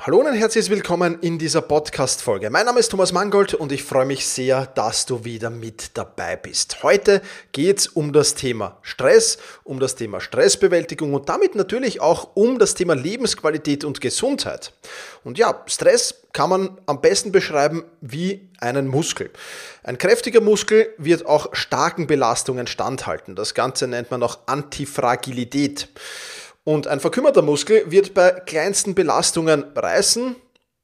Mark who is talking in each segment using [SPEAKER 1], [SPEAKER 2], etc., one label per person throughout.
[SPEAKER 1] Hallo und herzliches Willkommen in dieser Podcast-Folge. Mein Name ist Thomas Mangold und ich freue mich sehr, dass du wieder mit dabei bist. Heute geht es um das Thema Stress, um das Thema Stressbewältigung und damit natürlich auch um das Thema Lebensqualität und Gesundheit. Und ja, Stress kann man am besten beschreiben wie einen Muskel. Ein kräftiger Muskel wird auch starken Belastungen standhalten. Das Ganze nennt man auch Antifragilität. Und ein verkümmerter Muskel wird bei kleinsten Belastungen reißen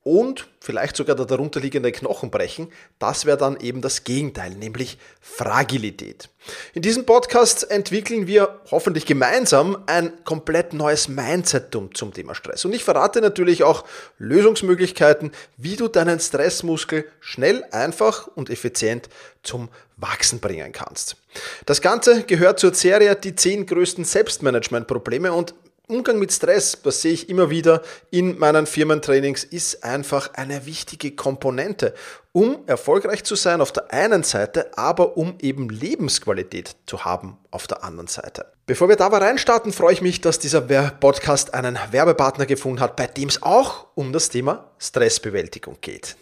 [SPEAKER 1] und vielleicht sogar der darunterliegende Knochen brechen. Das wäre dann eben das Gegenteil, nämlich Fragilität. In diesem Podcast entwickeln wir hoffentlich gemeinsam ein komplett neues Mindset zum Thema Stress. Und ich verrate natürlich auch Lösungsmöglichkeiten, wie du deinen Stressmuskel schnell, einfach und effizient zum Wachsen bringen kannst. Das Ganze gehört zur Serie die 10 größten Selbstmanagement-Probleme und Umgang mit Stress, das sehe ich immer wieder in meinen Firmentrainings, ist einfach eine wichtige Komponente, um erfolgreich zu sein auf der einen Seite, aber um eben Lebensqualität zu haben auf der anderen Seite. Bevor wir da aber reinstarten, freue ich mich, dass dieser Podcast einen Werbepartner gefunden hat, bei dem es auch um das Thema Stressbewältigung geht.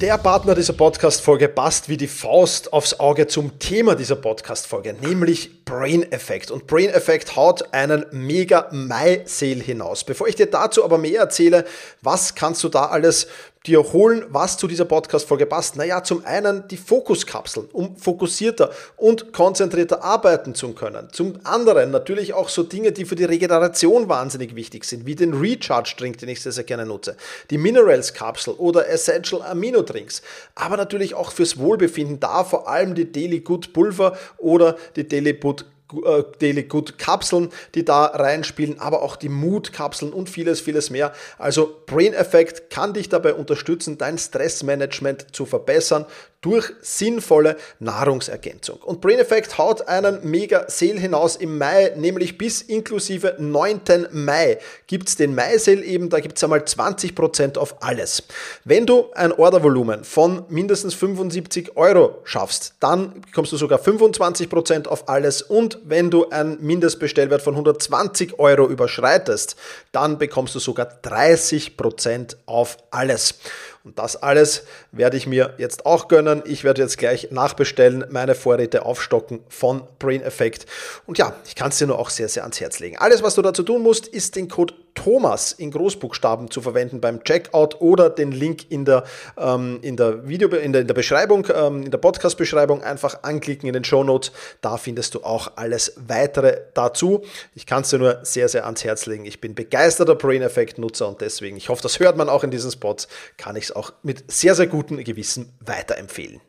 [SPEAKER 1] Der Partner dieser Podcast-Folge passt wie die Faust aufs Auge zum Thema dieser Podcast-Folge, nämlich Brain Effect. Und Brain Effect haut einen mega Mai-Sale hinaus. Bevor ich dir dazu aber mehr erzähle, was kannst du da alles dir holen, was zu dieser Podcast-Folge passt? Naja, zum einen die Fokuskapseln, um fokussierter und konzentrierter arbeiten zu können. Zum anderen natürlich auch so Dinge, die für die Regeneration wahnsinnig wichtig sind, wie den Recharge-Drink, den ich sehr, sehr gerne nutze, die Minerals-Kapsel oder Essential Amino-Drinks, aber natürlich auch fürs Wohlbefinden, da vor allem die Daily Good Pulver oder die Daily Good Daily Good Kapseln, die da reinspielen, aber auch die Mood Kapseln und vieles, vieles mehr. Also Brain Effect kann dich dabei unterstützen, dein Stressmanagement zu verbessern durch sinnvolle Nahrungsergänzung. Und Brain Effect haut einen mega Sale hinaus im Mai, nämlich bis inklusive 9. Mai gibt es den Mai-Sale eben, da gibt es einmal 20% auf alles. Wenn du ein Ordervolumen von mindestens 75 Euro schaffst, dann bekommst du sogar 25% auf alles und wenn du einen Mindestbestellwert von 120 Euro überschreitest, dann bekommst du sogar 30% auf alles. Und das alles werde ich mir jetzt auch gönnen. Ich werde jetzt gleich nachbestellen, meine Vorräte aufstocken von Brain Effect. Und ja, ich kann es dir nur auch sehr, sehr ans Herz legen. Alles, was du dazu tun musst, ist den Code Thomas in Großbuchstaben zu verwenden beim Checkout oder den Link in der, ähm, in der Video, in der, in der Beschreibung, ähm, in der Podcast-Beschreibung einfach anklicken in den Show Notes. Da findest du auch alles weitere dazu. Ich kann es dir nur sehr, sehr ans Herz legen. Ich bin begeisterter Brain Effect Nutzer und deswegen, ich hoffe, das hört man auch in diesen Spots, kann ich es auch mit sehr, sehr gutem Gewissen weiterempfehlen.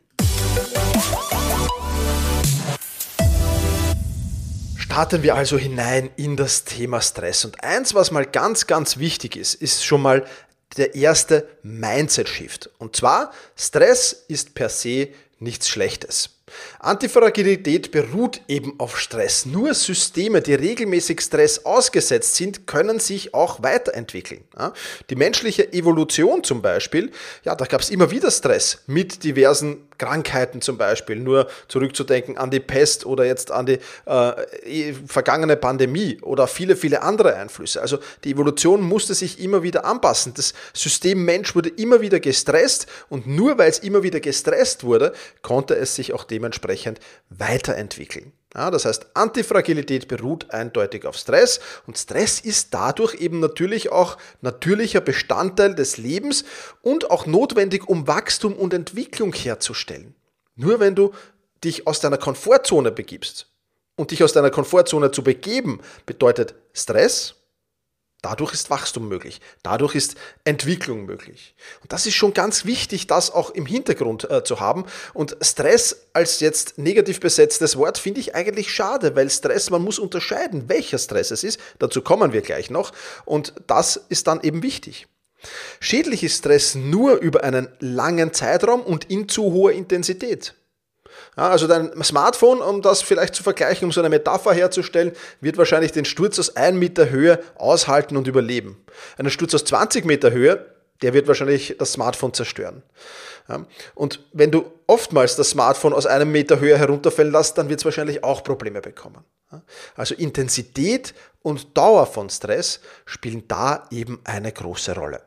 [SPEAKER 1] Starten wir also hinein in das Thema Stress. Und eins, was mal ganz, ganz wichtig ist, ist schon mal der erste Mindset-Shift. Und zwar, Stress ist per se nichts Schlechtes. Antifragilität beruht eben auf Stress. Nur Systeme, die regelmäßig Stress ausgesetzt sind, können sich auch weiterentwickeln. Die menschliche Evolution zum Beispiel, ja, da gab es immer wieder Stress mit diversen Krankheiten zum Beispiel. Nur zurückzudenken an die Pest oder jetzt an die äh, vergangene Pandemie oder viele, viele andere Einflüsse. Also die Evolution musste sich immer wieder anpassen. Das System Mensch wurde immer wieder gestresst und nur weil es immer wieder gestresst wurde, konnte es sich auch dementsprechend weiterentwickeln. Ja, das heißt, Antifragilität beruht eindeutig auf Stress und Stress ist dadurch eben natürlich auch natürlicher Bestandteil des Lebens und auch notwendig, um Wachstum und Entwicklung herzustellen. Nur wenn du dich aus deiner Komfortzone begibst und dich aus deiner Komfortzone zu begeben, bedeutet Stress Dadurch ist Wachstum möglich, dadurch ist Entwicklung möglich. Und das ist schon ganz wichtig, das auch im Hintergrund äh, zu haben. Und Stress als jetzt negativ besetztes Wort finde ich eigentlich schade, weil Stress, man muss unterscheiden, welcher Stress es ist. Dazu kommen wir gleich noch. Und das ist dann eben wichtig. Schädlich ist Stress nur über einen langen Zeitraum und in zu hoher Intensität. Ja, also dein Smartphone, um das vielleicht zu vergleichen, um so eine Metapher herzustellen, wird wahrscheinlich den Sturz aus 1 Meter Höhe aushalten und überleben. Ein Sturz aus 20 Meter Höhe, der wird wahrscheinlich das Smartphone zerstören. Ja, und wenn du oftmals das Smartphone aus einem Meter Höhe herunterfallen lässt, dann wird es wahrscheinlich auch Probleme bekommen. Ja, also Intensität und Dauer von Stress spielen da eben eine große Rolle.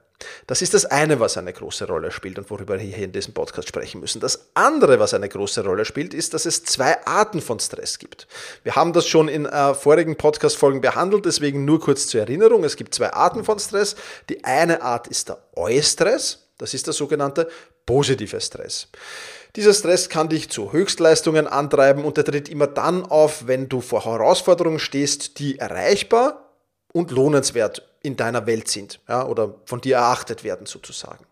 [SPEAKER 1] Das ist das eine, was eine große Rolle spielt und worüber wir hier in diesem Podcast sprechen müssen. Das andere, was eine große Rolle spielt, ist, dass es zwei Arten von Stress gibt. Wir haben das schon in äh, vorigen Podcast-Folgen behandelt, deswegen nur kurz zur Erinnerung. Es gibt zwei Arten von Stress. Die eine Art ist der Eustress, das ist der sogenannte positive Stress. Dieser Stress kann dich zu Höchstleistungen antreiben und der tritt immer dann auf, wenn du vor Herausforderungen stehst, die erreichbar und lohnenswert in deiner Welt sind ja, oder von dir erachtet werden sozusagen.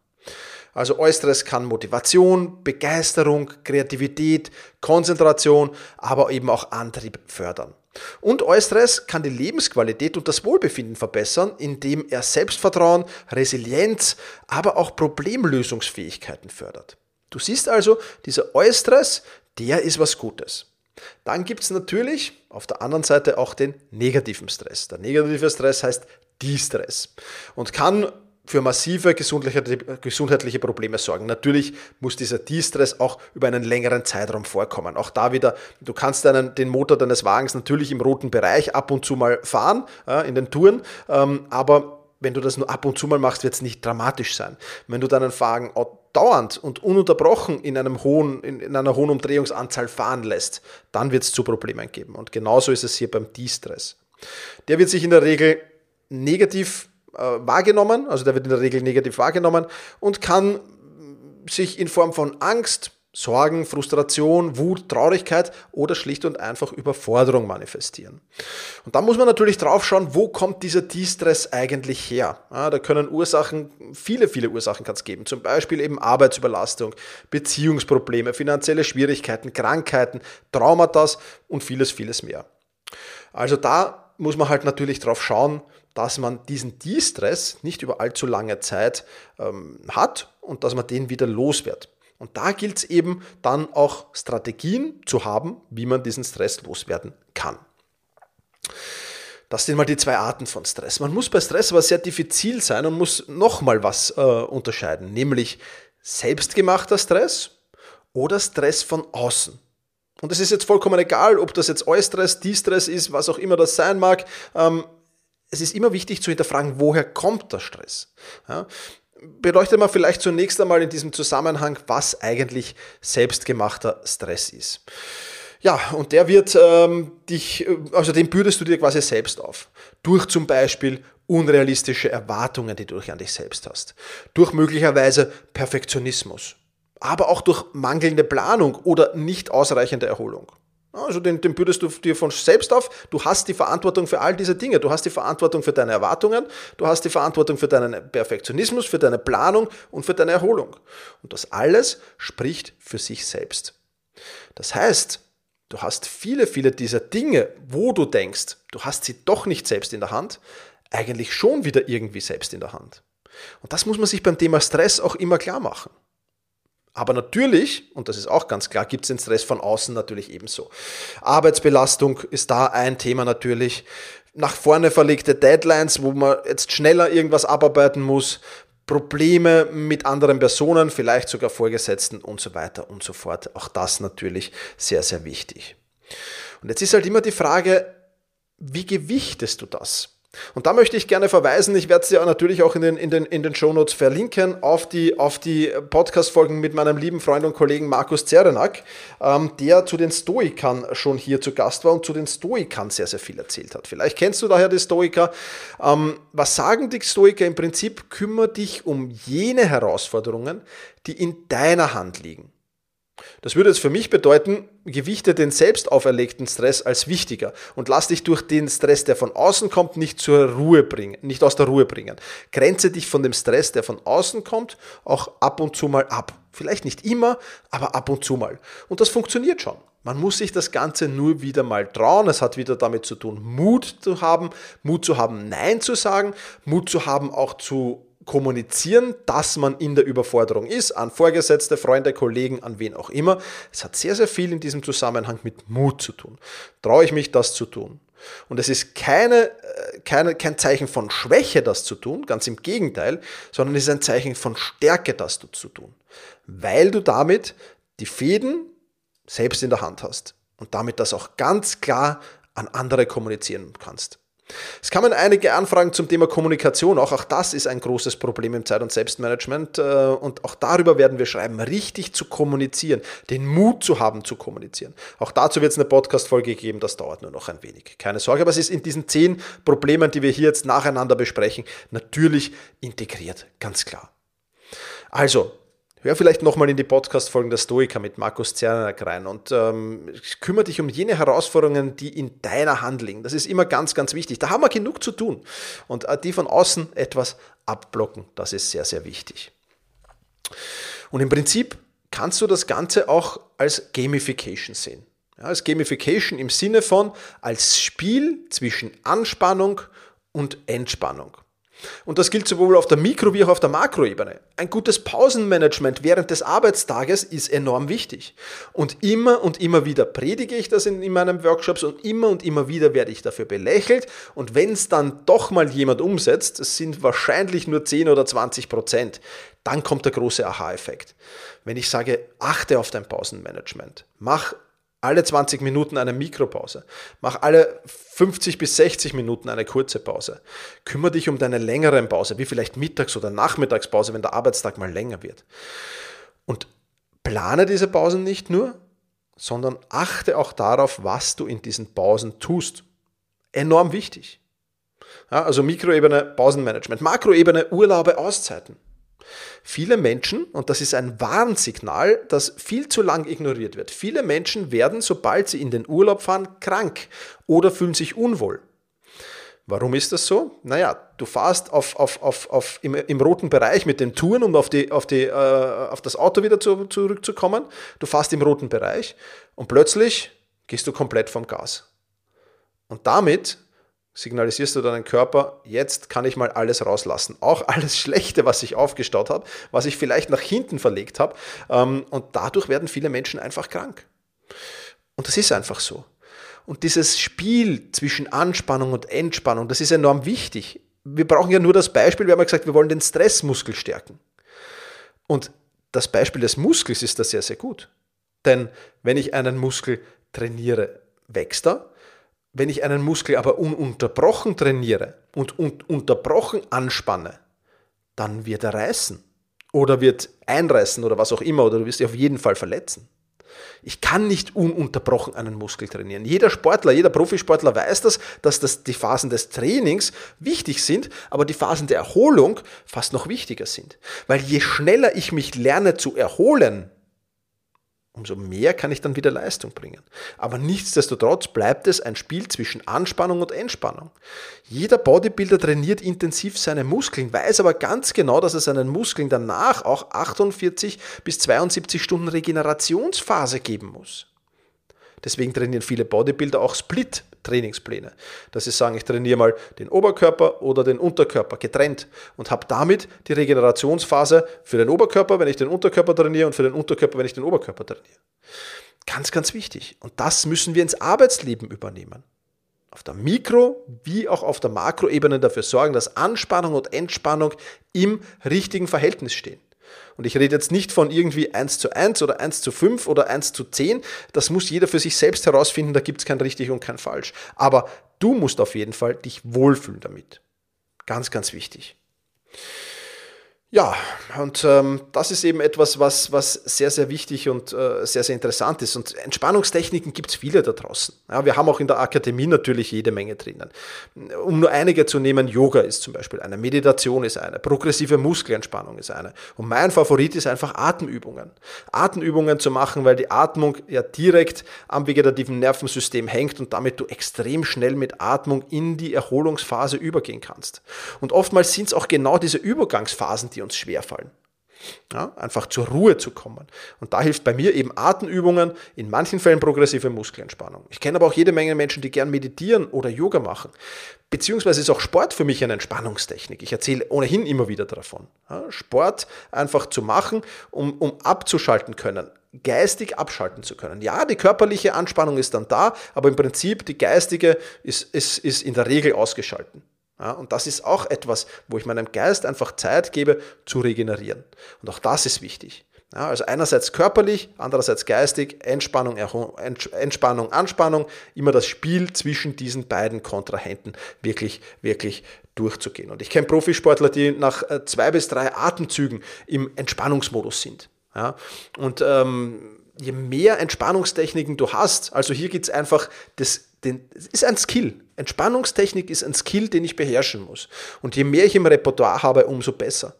[SPEAKER 1] Also Äußeres kann Motivation, Begeisterung, Kreativität, Konzentration, aber eben auch Antrieb fördern. Und Äußeres kann die Lebensqualität und das Wohlbefinden verbessern, indem er Selbstvertrauen, Resilienz, aber auch Problemlösungsfähigkeiten fördert. Du siehst also, dieser Äußeres, der ist was Gutes. Dann gibt es natürlich auf der anderen Seite auch den negativen Stress. Der negative Stress heißt Distress und kann für massive gesundheitliche Probleme sorgen. Natürlich muss dieser Distress auch über einen längeren Zeitraum vorkommen. Auch da wieder, du kannst deinen, den Motor deines Wagens natürlich im roten Bereich ab und zu mal fahren, in den Touren, ähm, aber wenn du das nur ab und zu mal machst, wird es nicht dramatisch sein. Wenn du deinen Wagen dauernd und ununterbrochen in, einem hohen, in, in einer hohen Umdrehungsanzahl fahren lässt, dann wird es zu Problemen geben. Und genauso ist es hier beim D-Stress. Der wird sich in der Regel negativ äh, wahrgenommen, also der wird in der Regel negativ wahrgenommen und kann sich in Form von Angst, Sorgen, Frustration, Wut, Traurigkeit oder schlicht und einfach Überforderung manifestieren. Und da muss man natürlich drauf schauen, wo kommt dieser De-Stress eigentlich her? Ja, da können Ursachen, viele, viele Ursachen kann es geben. Zum Beispiel eben Arbeitsüberlastung, Beziehungsprobleme, finanzielle Schwierigkeiten, Krankheiten, Traumata und vieles, vieles mehr. Also da muss man halt natürlich drauf schauen, dass man diesen De-Stress nicht über allzu lange Zeit ähm, hat und dass man den wieder los wird. Und da gilt es eben dann auch Strategien zu haben, wie man diesen Stress loswerden kann. Das sind mal die zwei Arten von Stress. Man muss bei Stress aber sehr diffizil sein und muss nochmal was äh, unterscheiden, nämlich selbstgemachter Stress oder Stress von außen. Und es ist jetzt vollkommen egal, ob das jetzt Eustress, Distress ist, was auch immer das sein mag. Ähm, es ist immer wichtig zu hinterfragen, woher kommt der Stress. Ja? beleuchtet man vielleicht zunächst einmal in diesem Zusammenhang, was eigentlich selbstgemachter Stress ist. Ja, und der wird ähm, dich, also den bürdest du dir quasi selbst auf. Durch zum Beispiel unrealistische Erwartungen, die du an dich selbst hast. Durch möglicherweise Perfektionismus. Aber auch durch mangelnde Planung oder nicht ausreichende Erholung. Also den, den bürdest du dir von selbst auf. Du hast die Verantwortung für all diese Dinge. Du hast die Verantwortung für deine Erwartungen, du hast die Verantwortung für deinen Perfektionismus, für deine Planung und für deine Erholung. Und das alles spricht für sich selbst. Das heißt, du hast viele, viele dieser Dinge, wo du denkst, du hast sie doch nicht selbst in der Hand, eigentlich schon wieder irgendwie selbst in der Hand. Und das muss man sich beim Thema Stress auch immer klar machen. Aber natürlich, und das ist auch ganz klar, gibt es den Stress von außen natürlich ebenso. Arbeitsbelastung ist da ein Thema natürlich. Nach vorne verlegte Deadlines, wo man jetzt schneller irgendwas abarbeiten muss. Probleme mit anderen Personen, vielleicht sogar Vorgesetzten und so weiter und so fort. Auch das natürlich sehr, sehr wichtig. Und jetzt ist halt immer die Frage, wie gewichtest du das? Und da möchte ich gerne verweisen, ich werde es ja natürlich auch in den, in den, in den Shownotes verlinken, auf die, auf die Podcast-Folgen mit meinem lieben Freund und Kollegen Markus Zerenak, ähm, der zu den Stoikern schon hier zu Gast war und zu den Stoikern sehr, sehr viel erzählt hat. Vielleicht kennst du daher die Stoiker. Ähm, was sagen die Stoiker? Im Prinzip kümmere dich um jene Herausforderungen, die in deiner Hand liegen. Das würde jetzt für mich bedeuten, gewichte den selbst auferlegten Stress als wichtiger und lass dich durch den Stress, der von außen kommt, nicht zur Ruhe bringen, nicht aus der Ruhe bringen. Grenze dich von dem Stress, der von außen kommt, auch ab und zu mal ab. Vielleicht nicht immer, aber ab und zu mal. Und das funktioniert schon. Man muss sich das Ganze nur wieder mal trauen. Es hat wieder damit zu tun, Mut zu haben, Mut zu haben, Nein zu sagen, Mut zu haben, auch zu kommunizieren, dass man in der Überforderung ist, an Vorgesetzte, Freunde, Kollegen, an wen auch immer. Es hat sehr, sehr viel in diesem Zusammenhang mit Mut zu tun. Traue ich mich, das zu tun? Und es ist keine, äh, keine, kein Zeichen von Schwäche, das zu tun, ganz im Gegenteil, sondern es ist ein Zeichen von Stärke, das zu tun. Weil du damit die Fäden selbst in der Hand hast und damit das auch ganz klar an andere kommunizieren kannst. Es kamen einige Anfragen zum Thema Kommunikation. Auch, auch das ist ein großes Problem im Zeit- und Selbstmanagement. Äh, und auch darüber werden wir schreiben, richtig zu kommunizieren, den Mut zu haben zu kommunizieren. Auch dazu wird es eine Podcast-Folge geben, das dauert nur noch ein wenig. Keine Sorge, aber es ist in diesen zehn Problemen, die wir hier jetzt nacheinander besprechen, natürlich integriert, ganz klar. Also, Hör vielleicht nochmal in die Podcast-Folgen der Stoiker mit Markus Zernak rein und ähm, kümmere dich um jene Herausforderungen, die in deiner Hand liegen. Das ist immer ganz, ganz wichtig. Da haben wir genug zu tun. Und äh, die von außen etwas abblocken, das ist sehr, sehr wichtig. Und im Prinzip kannst du das Ganze auch als Gamification sehen. Ja, als Gamification im Sinne von als Spiel zwischen Anspannung und Entspannung. Und das gilt sowohl auf der Mikro- wie auch auf der Makroebene. Ein gutes Pausenmanagement während des Arbeitstages ist enorm wichtig. Und immer und immer wieder predige ich das in, in meinen Workshops und immer und immer wieder werde ich dafür belächelt. Und wenn es dann doch mal jemand umsetzt, es sind wahrscheinlich nur 10 oder 20 Prozent, dann kommt der große Aha-Effekt. Wenn ich sage, achte auf dein Pausenmanagement, mach alle 20 Minuten eine Mikropause. Mach alle 50 bis 60 Minuten eine kurze Pause. Kümmere dich um deine längeren Pause, wie vielleicht Mittags- oder Nachmittagspause, wenn der Arbeitstag mal länger wird. Und plane diese Pausen nicht nur, sondern achte auch darauf, was du in diesen Pausen tust. Enorm wichtig. Ja, also Mikroebene, Pausenmanagement. Makroebene, Urlaube, Auszeiten. Viele Menschen, und das ist ein Warnsignal, das viel zu lang ignoriert wird, viele Menschen werden, sobald sie in den Urlaub fahren, krank oder fühlen sich unwohl. Warum ist das so? Naja, du fahrst auf, auf, auf, auf im, im, roten Bereich mit den Touren, um auf, die, auf, die, äh, auf das Auto wieder zu, zurückzukommen. Du fährst im roten Bereich und plötzlich gehst du komplett vom Gas. Und damit signalisierst du deinen Körper, jetzt kann ich mal alles rauslassen. Auch alles Schlechte, was ich aufgestaut habe, was ich vielleicht nach hinten verlegt habe. Ähm, und dadurch werden viele Menschen einfach krank. Und das ist einfach so. Und dieses Spiel zwischen Anspannung und Entspannung, das ist enorm wichtig. Wir brauchen ja nur das Beispiel, wir haben ja gesagt, wir wollen den Stressmuskel stärken. Und das Beispiel des Muskels ist da sehr, sehr gut. Denn wenn ich einen Muskel trainiere, wächst er. Wenn ich einen Muskel aber ununterbrochen trainiere und un unterbrochen anspanne, dann wird er reißen oder wird einreißen oder was auch immer oder du wirst dich auf jeden Fall verletzen. Ich kann nicht ununterbrochen einen Muskel trainieren. Jeder Sportler, jeder Profisportler weiß das, dass das die Phasen des Trainings wichtig sind, aber die Phasen der Erholung fast noch wichtiger sind. Weil je schneller ich mich lerne zu erholen, umso mehr kann ich dann wieder Leistung bringen. Aber nichtsdestotrotz bleibt es ein Spiel zwischen Anspannung und Entspannung. Jeder Bodybuilder trainiert intensiv seine Muskeln, weiß aber ganz genau, dass er seinen Muskeln danach auch 48 bis 72 Stunden Regenerationsphase geben muss. Deswegen trainieren viele Bodybuilder auch Split Trainingspläne. Dass sie sagen, ich trainiere mal den Oberkörper oder den Unterkörper getrennt und habe damit die Regenerationsphase für den Oberkörper, wenn ich den Unterkörper trainiere und für den Unterkörper, wenn ich den Oberkörper trainiere. Ganz, ganz wichtig. Und das müssen wir ins Arbeitsleben übernehmen. Auf der Mikro- wie auch auf der Makroebene dafür sorgen, dass Anspannung und Entspannung im richtigen Verhältnis stehen. Und ich rede jetzt nicht von irgendwie 1 zu 1 oder 1 zu 5 oder 1 zu 10. Das muss jeder für sich selbst herausfinden, da gibt es kein richtig und kein falsch. Aber du musst auf jeden Fall dich wohlfühlen damit. Ganz, ganz wichtig. Ja, und ähm, das ist eben etwas, was, was sehr, sehr wichtig und äh, sehr, sehr interessant ist. Und Entspannungstechniken gibt es viele da draußen. Ja, wir haben auch in der Akademie natürlich jede Menge drinnen. Um nur einige zu nehmen, Yoga ist zum Beispiel eine, Meditation ist eine, progressive Muskelentspannung ist eine. Und mein Favorit ist einfach Atemübungen. Atemübungen zu machen, weil die Atmung ja direkt am vegetativen Nervensystem hängt und damit du extrem schnell mit Atmung in die Erholungsphase übergehen kannst. Und oftmals sind es auch genau diese Übergangsphasen, die die uns schwerfallen. Ja, einfach zur Ruhe zu kommen. Und da hilft bei mir eben Atemübungen, in manchen Fällen progressive Muskelentspannung. Ich kenne aber auch jede Menge Menschen, die gern meditieren oder Yoga machen. Beziehungsweise ist auch Sport für mich eine Entspannungstechnik. Ich erzähle ohnehin immer wieder davon. Ja, Sport einfach zu machen, um, um abzuschalten können, geistig abschalten zu können. Ja, die körperliche Anspannung ist dann da, aber im Prinzip die geistige ist, ist, ist in der Regel ausgeschalten. Ja, und das ist auch etwas, wo ich meinem Geist einfach Zeit gebe zu regenerieren. Und auch das ist wichtig. Ja, also einerseits körperlich, andererseits geistig, Entspannung, Entspannung, Anspannung, immer das Spiel zwischen diesen beiden Kontrahenten wirklich, wirklich durchzugehen. Und ich kenne Profisportler, die nach äh, zwei bis drei Atemzügen im Entspannungsmodus sind. Ja, und ähm, je mehr Entspannungstechniken du hast, also hier geht es einfach, das, den, das ist ein Skill. Entspannungstechnik ist ein Skill, den ich beherrschen muss. Und je mehr ich im Repertoire habe, umso besser.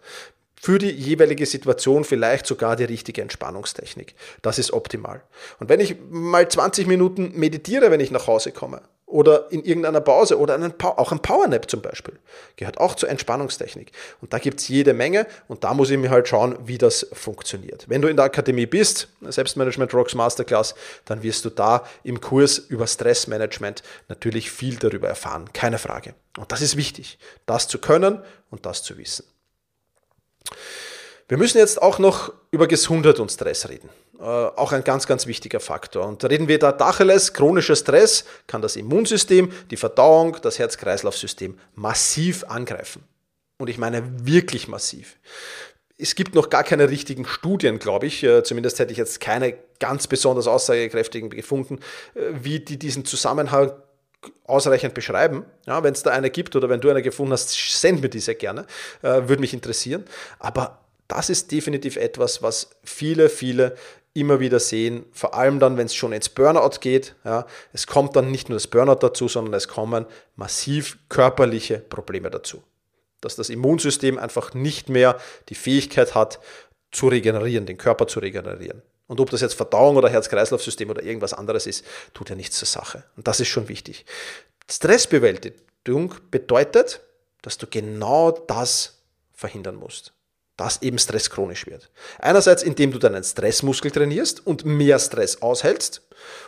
[SPEAKER 1] Für die jeweilige Situation vielleicht sogar die richtige Entspannungstechnik. Das ist optimal. Und wenn ich mal 20 Minuten meditiere, wenn ich nach Hause komme, oder in irgendeiner Pause oder einen, auch ein Powernap zum Beispiel. Gehört auch zur Entspannungstechnik. Und da gibt es jede Menge und da muss ich mir halt schauen, wie das funktioniert. Wenn du in der Akademie bist, Selbstmanagement Rocks Masterclass, dann wirst du da im Kurs über Stressmanagement natürlich viel darüber erfahren. Keine Frage. Und das ist wichtig, das zu können und das zu wissen. Wir müssen jetzt auch noch über Gesundheit und Stress reden. Äh, auch ein ganz, ganz wichtiger Faktor. Und reden wir da Dacheles, chronischer Stress kann das Immunsystem, die Verdauung, das Herz-Kreislauf-System massiv angreifen. Und ich meine wirklich massiv. Es gibt noch gar keine richtigen Studien, glaube ich. Äh, zumindest hätte ich jetzt keine ganz besonders aussagekräftigen gefunden, äh, wie die diesen Zusammenhang ausreichend beschreiben. Ja, wenn es da eine gibt oder wenn du eine gefunden hast, send mir diese gerne. Würde mich interessieren. Aber das ist definitiv etwas, was viele, viele immer wieder sehen, vor allem dann, wenn es schon ins Burnout geht. Ja, es kommt dann nicht nur das Burnout dazu, sondern es kommen massiv körperliche Probleme dazu. Dass das Immunsystem einfach nicht mehr die Fähigkeit hat, zu regenerieren, den Körper zu regenerieren. Und ob das jetzt Verdauung oder Herz-Kreislauf-System oder irgendwas anderes ist, tut ja nichts zur Sache. Und das ist schon wichtig. Stressbewältigung bedeutet, dass du genau das verhindern musst dass eben Stress chronisch wird. Einerseits, indem du deinen Stressmuskel trainierst und mehr Stress aushältst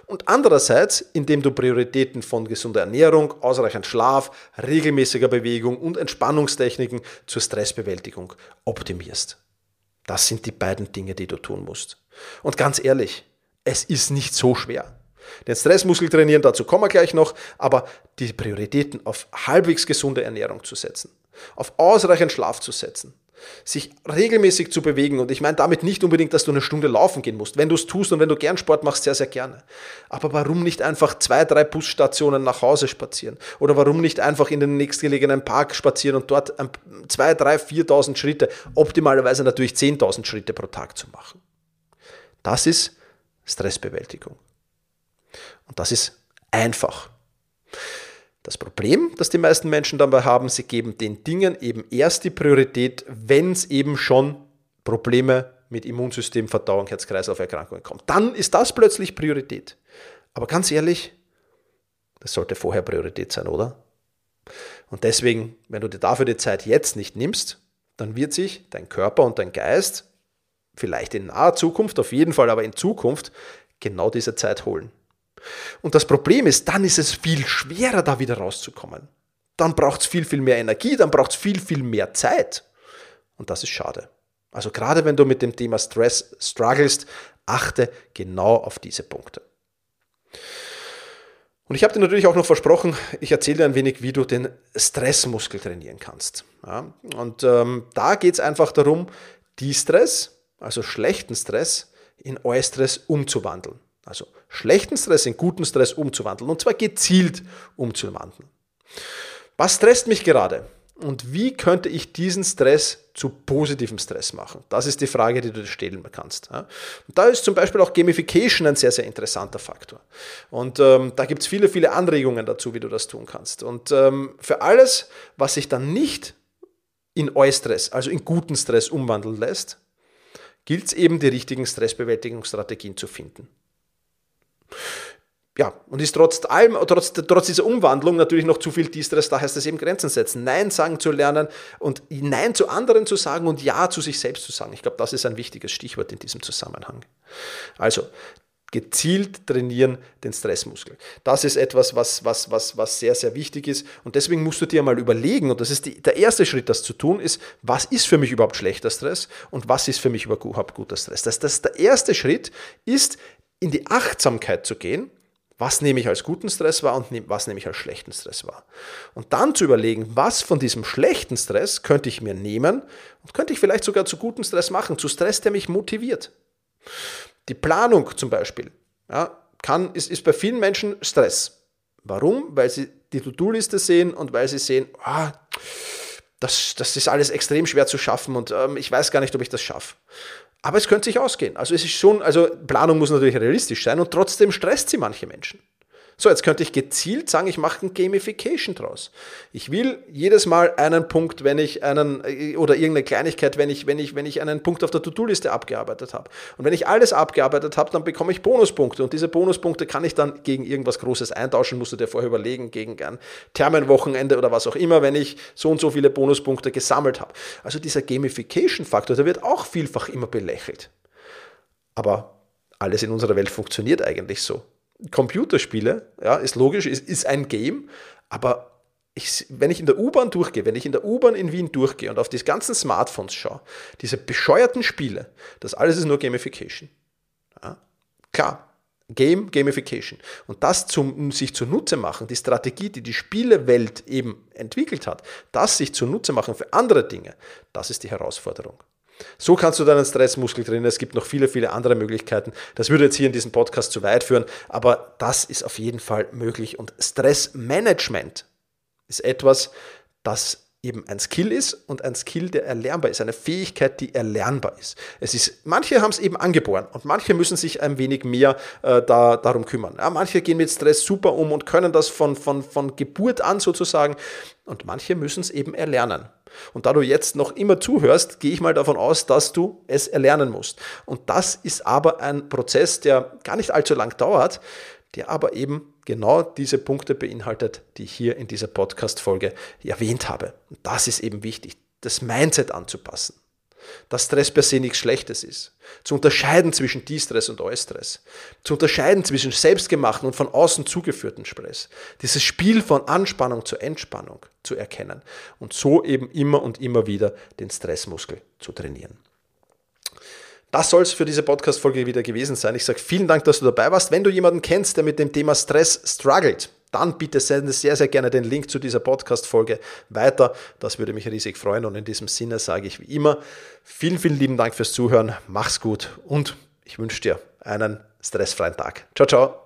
[SPEAKER 1] und andererseits, indem du Prioritäten von gesunder Ernährung, ausreichend Schlaf, regelmäßiger Bewegung und Entspannungstechniken zur Stressbewältigung optimierst. Das sind die beiden Dinge, die du tun musst. Und ganz ehrlich, es ist nicht so schwer. Den Stressmuskel trainieren, dazu kommen wir gleich noch, aber die Prioritäten auf halbwegs gesunde Ernährung zu setzen, auf ausreichend Schlaf zu setzen, sich regelmäßig zu bewegen. Und ich meine damit nicht unbedingt, dass du eine Stunde laufen gehen musst. Wenn du es tust und wenn du gern Sport machst, sehr, sehr gerne. Aber warum nicht einfach zwei, drei Busstationen nach Hause spazieren? Oder warum nicht einfach in den nächstgelegenen Park spazieren und dort zwei, drei, viertausend Schritte, optimalerweise natürlich zehntausend Schritte pro Tag zu machen? Das ist Stressbewältigung. Und das ist einfach. Das Problem, das die meisten Menschen dabei haben, sie geben den Dingen eben erst die Priorität, wenn es eben schon Probleme mit Immunsystem, Verdauung, Herz-Kreislauf-Erkrankungen kommt. Dann ist das plötzlich Priorität. Aber ganz ehrlich, das sollte vorher Priorität sein, oder? Und deswegen, wenn du dir dafür die Zeit jetzt nicht nimmst, dann wird sich dein Körper und dein Geist vielleicht in naher Zukunft, auf jeden Fall aber in Zukunft, genau diese Zeit holen. Und das Problem ist, dann ist es viel schwerer, da wieder rauszukommen. Dann braucht es viel, viel mehr Energie, dann braucht es viel, viel mehr Zeit. Und das ist schade. Also gerade wenn du mit dem Thema Stress strugglest, achte genau auf diese Punkte. Und ich habe dir natürlich auch noch versprochen, ich erzähle dir ein wenig, wie du den Stressmuskel trainieren kannst. Ja, und ähm, da geht es einfach darum, die Stress, also schlechten Stress, in Eustress umzuwandeln. Also schlechten Stress in guten Stress umzuwandeln. Und zwar gezielt umzuwandeln. Was stresst mich gerade? Und wie könnte ich diesen Stress zu positivem Stress machen? Das ist die Frage, die du dir stellen kannst. Und da ist zum Beispiel auch Gamification ein sehr, sehr interessanter Faktor. Und ähm, da gibt es viele, viele Anregungen dazu, wie du das tun kannst. Und ähm, für alles, was sich dann nicht in Eustress, also in guten Stress umwandeln lässt, gilt es eben, die richtigen Stressbewältigungsstrategien zu finden ja, und ist trotz allem, trotz, trotz dieser Umwandlung natürlich noch zu viel Distress, da heißt es eben Grenzen setzen, Nein sagen zu lernen und Nein zu anderen zu sagen und Ja zu sich selbst zu sagen. Ich glaube, das ist ein wichtiges Stichwort in diesem Zusammenhang. Also, gezielt trainieren den Stressmuskel. Das ist etwas, was, was, was, was sehr, sehr wichtig ist. Und deswegen musst du dir mal überlegen, und das ist die, der erste Schritt, das zu tun, ist, was ist für mich überhaupt schlechter Stress und was ist für mich überhaupt guter Stress. Das, das, der erste Schritt ist, in die Achtsamkeit zu gehen was nehme ich als guten Stress wahr und was nehme ich als schlechten Stress wahr. Und dann zu überlegen, was von diesem schlechten Stress könnte ich mir nehmen und könnte ich vielleicht sogar zu guten Stress machen, zu Stress, der mich motiviert. Die Planung zum Beispiel ja, kann, ist, ist bei vielen Menschen Stress. Warum? Weil sie die To-Do-Liste sehen und weil sie sehen, ah, das, das ist alles extrem schwer zu schaffen und ähm, ich weiß gar nicht, ob ich das schaffe. Aber es könnte sich ausgehen. Also es ist schon, also Planung muss natürlich realistisch sein und trotzdem stresst sie manche Menschen. So, jetzt könnte ich gezielt sagen, ich mache ein Gamification draus. Ich will jedes Mal einen Punkt, wenn ich einen, äh, oder irgendeine Kleinigkeit, wenn ich, wenn ich, wenn ich einen Punkt auf der To-Do-Liste abgearbeitet habe. Und wenn ich alles abgearbeitet habe, dann bekomme ich Bonuspunkte. Und diese Bonuspunkte kann ich dann gegen irgendwas Großes eintauschen, musst du dir vorher überlegen, gegen ein Terminwochenende oder was auch immer, wenn ich so und so viele Bonuspunkte gesammelt habe. Also dieser Gamification-Faktor, der wird auch vielfach immer belächelt. Aber alles in unserer Welt funktioniert eigentlich so. Computerspiele, ja, ist logisch, ist, ist ein Game, aber ich, wenn ich in der U-Bahn durchgehe, wenn ich in der U-Bahn in Wien durchgehe und auf die ganzen Smartphones schaue, diese bescheuerten Spiele, das alles ist nur Gamification. Ja, klar, Game, Gamification. Und das zum, sich zunutze machen, die Strategie, die die Spielewelt eben entwickelt hat, das sich zunutze machen für andere Dinge, das ist die Herausforderung. So kannst du deinen Stressmuskel trainieren. Es gibt noch viele, viele andere Möglichkeiten. Das würde jetzt hier in diesem Podcast zu weit führen, aber das ist auf jeden Fall möglich. Und Stressmanagement ist etwas, das eben ein Skill ist und ein Skill, der erlernbar ist, eine Fähigkeit, die erlernbar ist. Es ist manche haben es eben angeboren und manche müssen sich ein wenig mehr äh, da, darum kümmern. Ja, manche gehen mit Stress super um und können das von, von, von Geburt an sozusagen und manche müssen es eben erlernen. Und da du jetzt noch immer zuhörst, gehe ich mal davon aus, dass du es erlernen musst. Und das ist aber ein Prozess, der gar nicht allzu lang dauert, der aber eben genau diese Punkte beinhaltet, die ich hier in dieser Podcast-Folge erwähnt habe. Und das ist eben wichtig, das Mindset anzupassen dass Stress per se nichts Schlechtes ist. Zu unterscheiden zwischen De-Stress und Eustress. Zu unterscheiden zwischen selbstgemachten und von außen zugeführten Stress. Dieses Spiel von Anspannung zur Entspannung zu erkennen und so eben immer und immer wieder den Stressmuskel zu trainieren. Das soll es für diese Podcast-Folge wieder gewesen sein. Ich sage vielen Dank, dass du dabei warst. Wenn du jemanden kennst, der mit dem Thema Stress struggelt, dann bitte sende sehr, sehr gerne den Link zu dieser Podcast-Folge weiter. Das würde mich riesig freuen. Und in diesem Sinne sage ich wie immer, vielen, vielen lieben Dank fürs Zuhören. Mach's gut und ich wünsche dir einen stressfreien Tag. Ciao, ciao.